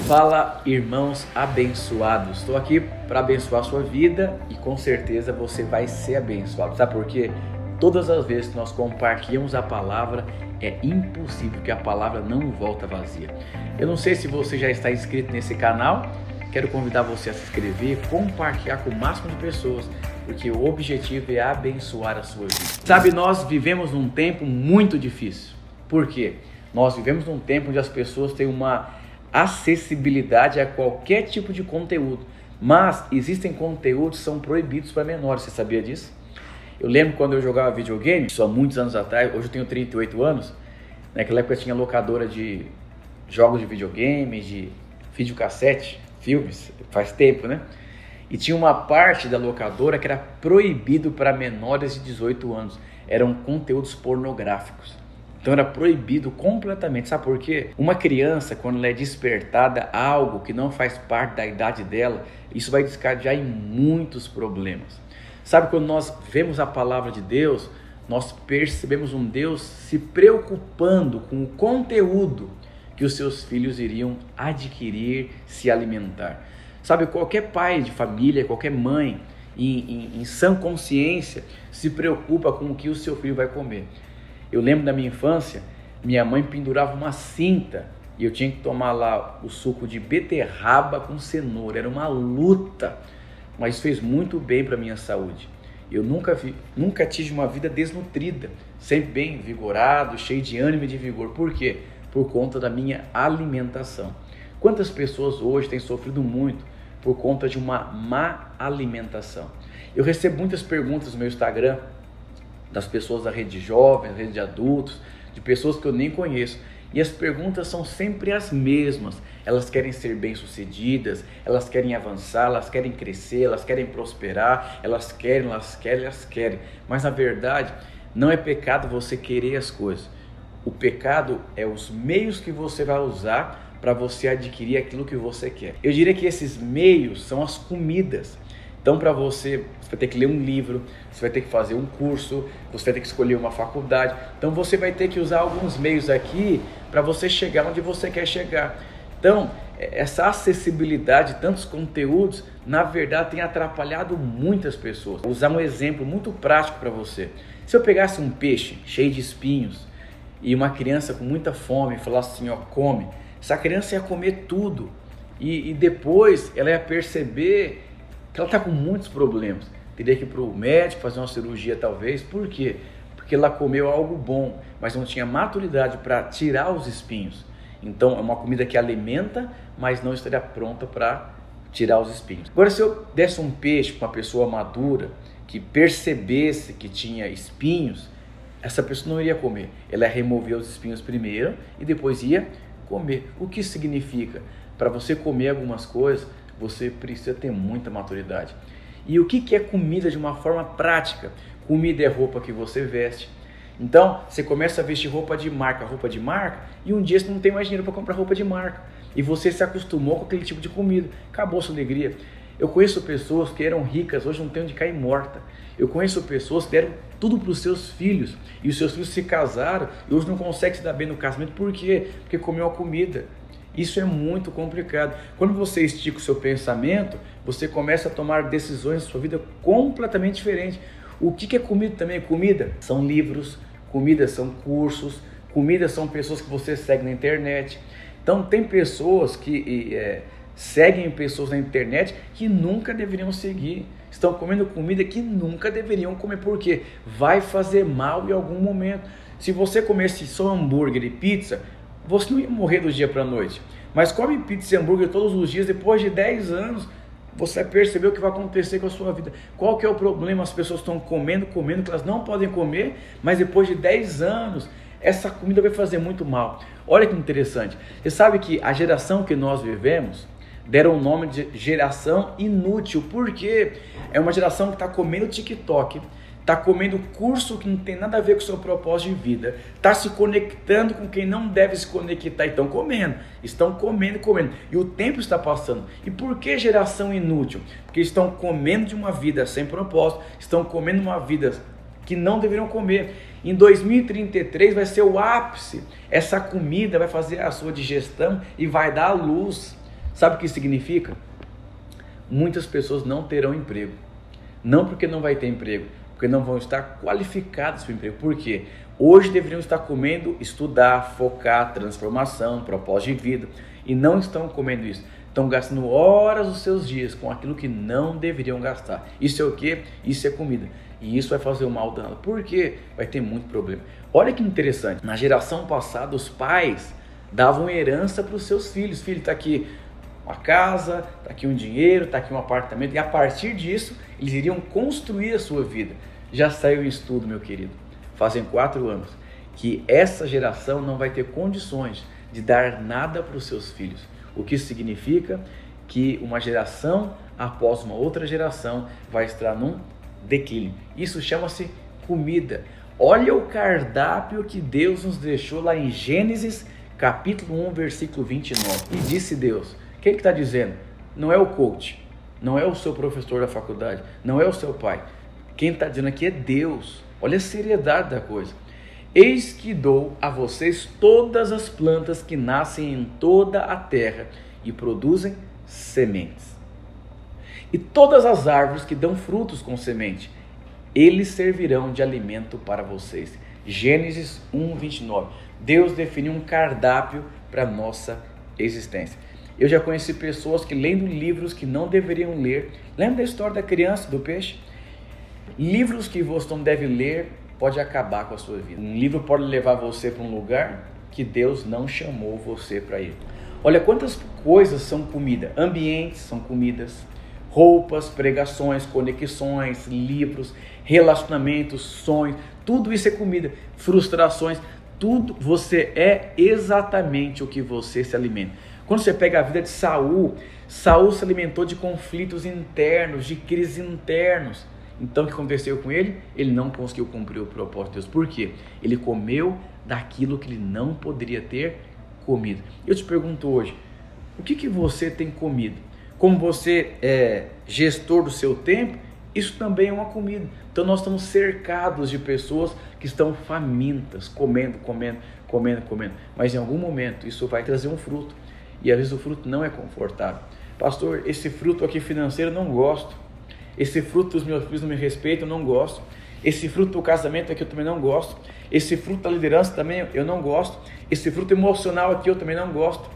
Fala, irmãos abençoados. Estou aqui para abençoar a sua vida e com certeza você vai ser abençoado. Sabe por quê? Todas as vezes que nós compartilhamos a palavra, é impossível que a palavra não volta vazia. Eu não sei se você já está inscrito nesse canal, quero convidar você a se inscrever, compartilhar com o máximo de pessoas, porque o objetivo é abençoar a sua vida. Sabe, nós vivemos num tempo muito difícil. Por quê? Nós vivemos num tempo onde as pessoas têm uma acessibilidade a qualquer tipo de conteúdo, mas existem conteúdos que são proibidos para menores. Você sabia disso? Eu lembro quando eu jogava videogame, há muitos anos atrás, hoje eu tenho 38 anos. Naquela época tinha locadora de jogos de videogame, de videocassete, filmes, faz tempo, né? E tinha uma parte da locadora que era proibido para menores de 18 anos. Eram conteúdos pornográficos. Então era proibido completamente. Sabe por quê? Uma criança, quando ela é despertada a algo que não faz parte da idade dela, isso vai descarregar em muitos problemas. Sabe quando nós vemos a palavra de Deus, nós percebemos um Deus se preocupando com o conteúdo que os seus filhos iriam adquirir, se alimentar. Sabe, qualquer pai de família, qualquer mãe, em, em, em sã consciência, se preocupa com o que o seu filho vai comer. Eu lembro da minha infância, minha mãe pendurava uma cinta e eu tinha que tomar lá o suco de beterraba com cenoura. Era uma luta mas fez muito bem para minha saúde. Eu nunca, vi, nunca tive uma vida desnutrida, sempre bem vigorado, cheio de ânimo e de vigor. Por quê? Por conta da minha alimentação. Quantas pessoas hoje têm sofrido muito por conta de uma má alimentação? Eu recebo muitas perguntas no meu Instagram das pessoas da rede de jovens, da rede de adultos, de pessoas que eu nem conheço. E as perguntas são sempre as mesmas. Elas querem ser bem-sucedidas, elas querem avançar, elas querem crescer, elas querem prosperar, elas querem, elas querem, elas querem. Mas na verdade, não é pecado você querer as coisas. O pecado é os meios que você vai usar para você adquirir aquilo que você quer. Eu diria que esses meios são as comidas. Então, para você, você vai ter que ler um livro, você vai ter que fazer um curso, você vai ter que escolher uma faculdade. Então, você vai ter que usar alguns meios aqui para você chegar onde você quer chegar. Então, essa acessibilidade de tantos conteúdos, na verdade, tem atrapalhado muitas pessoas. Vou usar um exemplo muito prático para você. Se eu pegasse um peixe cheio de espinhos e uma criança com muita fome falasse assim, ó, come, essa criança ia comer tudo e, e depois ela ia perceber que ela está com muitos problemas. Teria que ir para o médico fazer uma cirurgia talvez. Por quê? Porque ela comeu algo bom, mas não tinha maturidade para tirar os espinhos. Então é uma comida que alimenta, mas não estaria pronta para tirar os espinhos. Agora, se eu desse um peixe para uma pessoa madura que percebesse que tinha espinhos, essa pessoa não iria comer. Ela ia remover os espinhos primeiro e depois ia comer. O que significa? Para você comer algumas coisas, você precisa ter muita maturidade. E o que é comida de uma forma prática? Comida é roupa que você veste. Então, você começa a vestir roupa de marca, roupa de marca, e um dia você não tem mais dinheiro para comprar roupa de marca. E você se acostumou com aquele tipo de comida. Acabou sua alegria. Eu conheço pessoas que eram ricas, hoje não tem onde cair morta. Eu conheço pessoas que deram tudo para os seus filhos. E os seus filhos se casaram e hoje não conseguem se dar bem no casamento. Por quê? Porque comeu a comida. Isso é muito complicado. Quando você estica o seu pensamento, você começa a tomar decisões na sua vida completamente diferentes. O que é comida também? Comida são livros, comida são cursos, comida são pessoas que você segue na internet. Então tem pessoas que é, seguem pessoas na internet que nunca deveriam seguir. Estão comendo comida que nunca deveriam comer. Por quê? Vai fazer mal em algum momento. Se você comesse só hambúrguer e pizza, você não ia morrer do dia para a noite. Mas come pizza e hambúrguer todos os dias, depois de 10 anos, você vai perceber o que vai acontecer com a sua vida. Qual que é o problema? As pessoas estão comendo, comendo, que elas não podem comer, mas depois de 10 anos, essa comida vai fazer muito mal. Olha que interessante. Você sabe que a geração que nós vivemos deram o nome de geração inútil. Por quê? É uma geração que está comendo TikTok, está comendo curso que não tem nada a ver com o seu propósito de vida, está se conectando com quem não deve se conectar e estão comendo, estão comendo, comendo, e o tempo está passando. E por que geração inútil? Porque estão comendo de uma vida sem propósito, estão comendo uma vida que não deveriam comer. Em 2033 vai ser o ápice. Essa comida vai fazer a sua digestão e vai dar luz. Sabe o que significa? Muitas pessoas não terão emprego. Não porque não vai ter emprego, porque não vão estar qualificados para o emprego. Por quê? Hoje deveriam estar comendo, estudar, focar, transformação, propósito de vida, e não estão comendo isso. Estão gastando horas dos seus dias com aquilo que não deveriam gastar. Isso é o que? Isso é comida. E isso vai fazer o mal danado. Por quê? Vai ter muito problema. Olha que interessante. Na geração passada, os pais davam herança para os seus filhos. Filho, está aqui uma casa, está aqui um dinheiro, está aqui um apartamento. E a partir disso, eles iriam construir a sua vida. Já saiu em estudo, meu querido, fazem quatro anos, que essa geração não vai ter condições de dar nada para os seus filhos. O que significa que uma geração após uma outra geração vai estar num declínio. Isso chama-se comida. Olha o cardápio que Deus nos deixou lá em Gênesis capítulo 1, versículo 29. E disse Deus: quem que está dizendo? Não é o coach, não é o seu professor da faculdade, não é o seu pai. Quem está dizendo aqui é Deus. Olha a seriedade da coisa. Eis que dou a vocês todas as plantas que nascem em toda a terra e produzem sementes. E todas as árvores que dão frutos com semente, eles servirão de alimento para vocês. Gênesis 1, 29. Deus definiu um cardápio para nossa existência. Eu já conheci pessoas que lendo livros que não deveriam ler. Lembra da história da criança, do peixe? Livros que você não deve ler pode acabar com a sua vida. Um livro pode levar você para um lugar que Deus não chamou você para ir. Olha quantas coisas são comida. Ambientes são comidas, roupas, pregações, conexões, livros, relacionamentos, sonhos, tudo isso é comida. Frustrações, tudo você é exatamente o que você se alimenta. Quando você pega a vida de Saul, Saul se alimentou de conflitos internos, de crises internos. Então o que aconteceu com ele? Ele não conseguiu cumprir o propósito de Deus. Por quê? Ele comeu daquilo que ele não poderia ter comido. Eu te pergunto hoje, o que, que você tem comido? Como você é gestor do seu tempo, isso também é uma comida. Então nós estamos cercados de pessoas que estão famintas, comendo, comendo, comendo, comendo. Mas em algum momento isso vai trazer um fruto e às vezes o fruto não é confortável. Pastor, esse fruto aqui financeiro eu não gosto. Esse fruto dos meus filhos não me respeitam, não gosto. Esse fruto do casamento aqui eu também não gosto. Esse fruto da liderança também eu não gosto. Esse fruto emocional aqui eu também não gosto.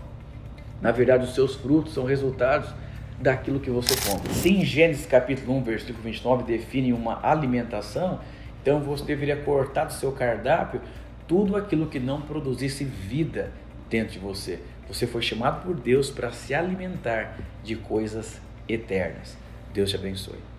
Na verdade, os seus frutos são resultados daquilo que você come. Se em Gênesis capítulo 1, versículo 29 define uma alimentação, então você deveria cortar do seu cardápio tudo aquilo que não produzisse vida dentro de você. Você foi chamado por Deus para se alimentar de coisas eternas. Deus te abençoe.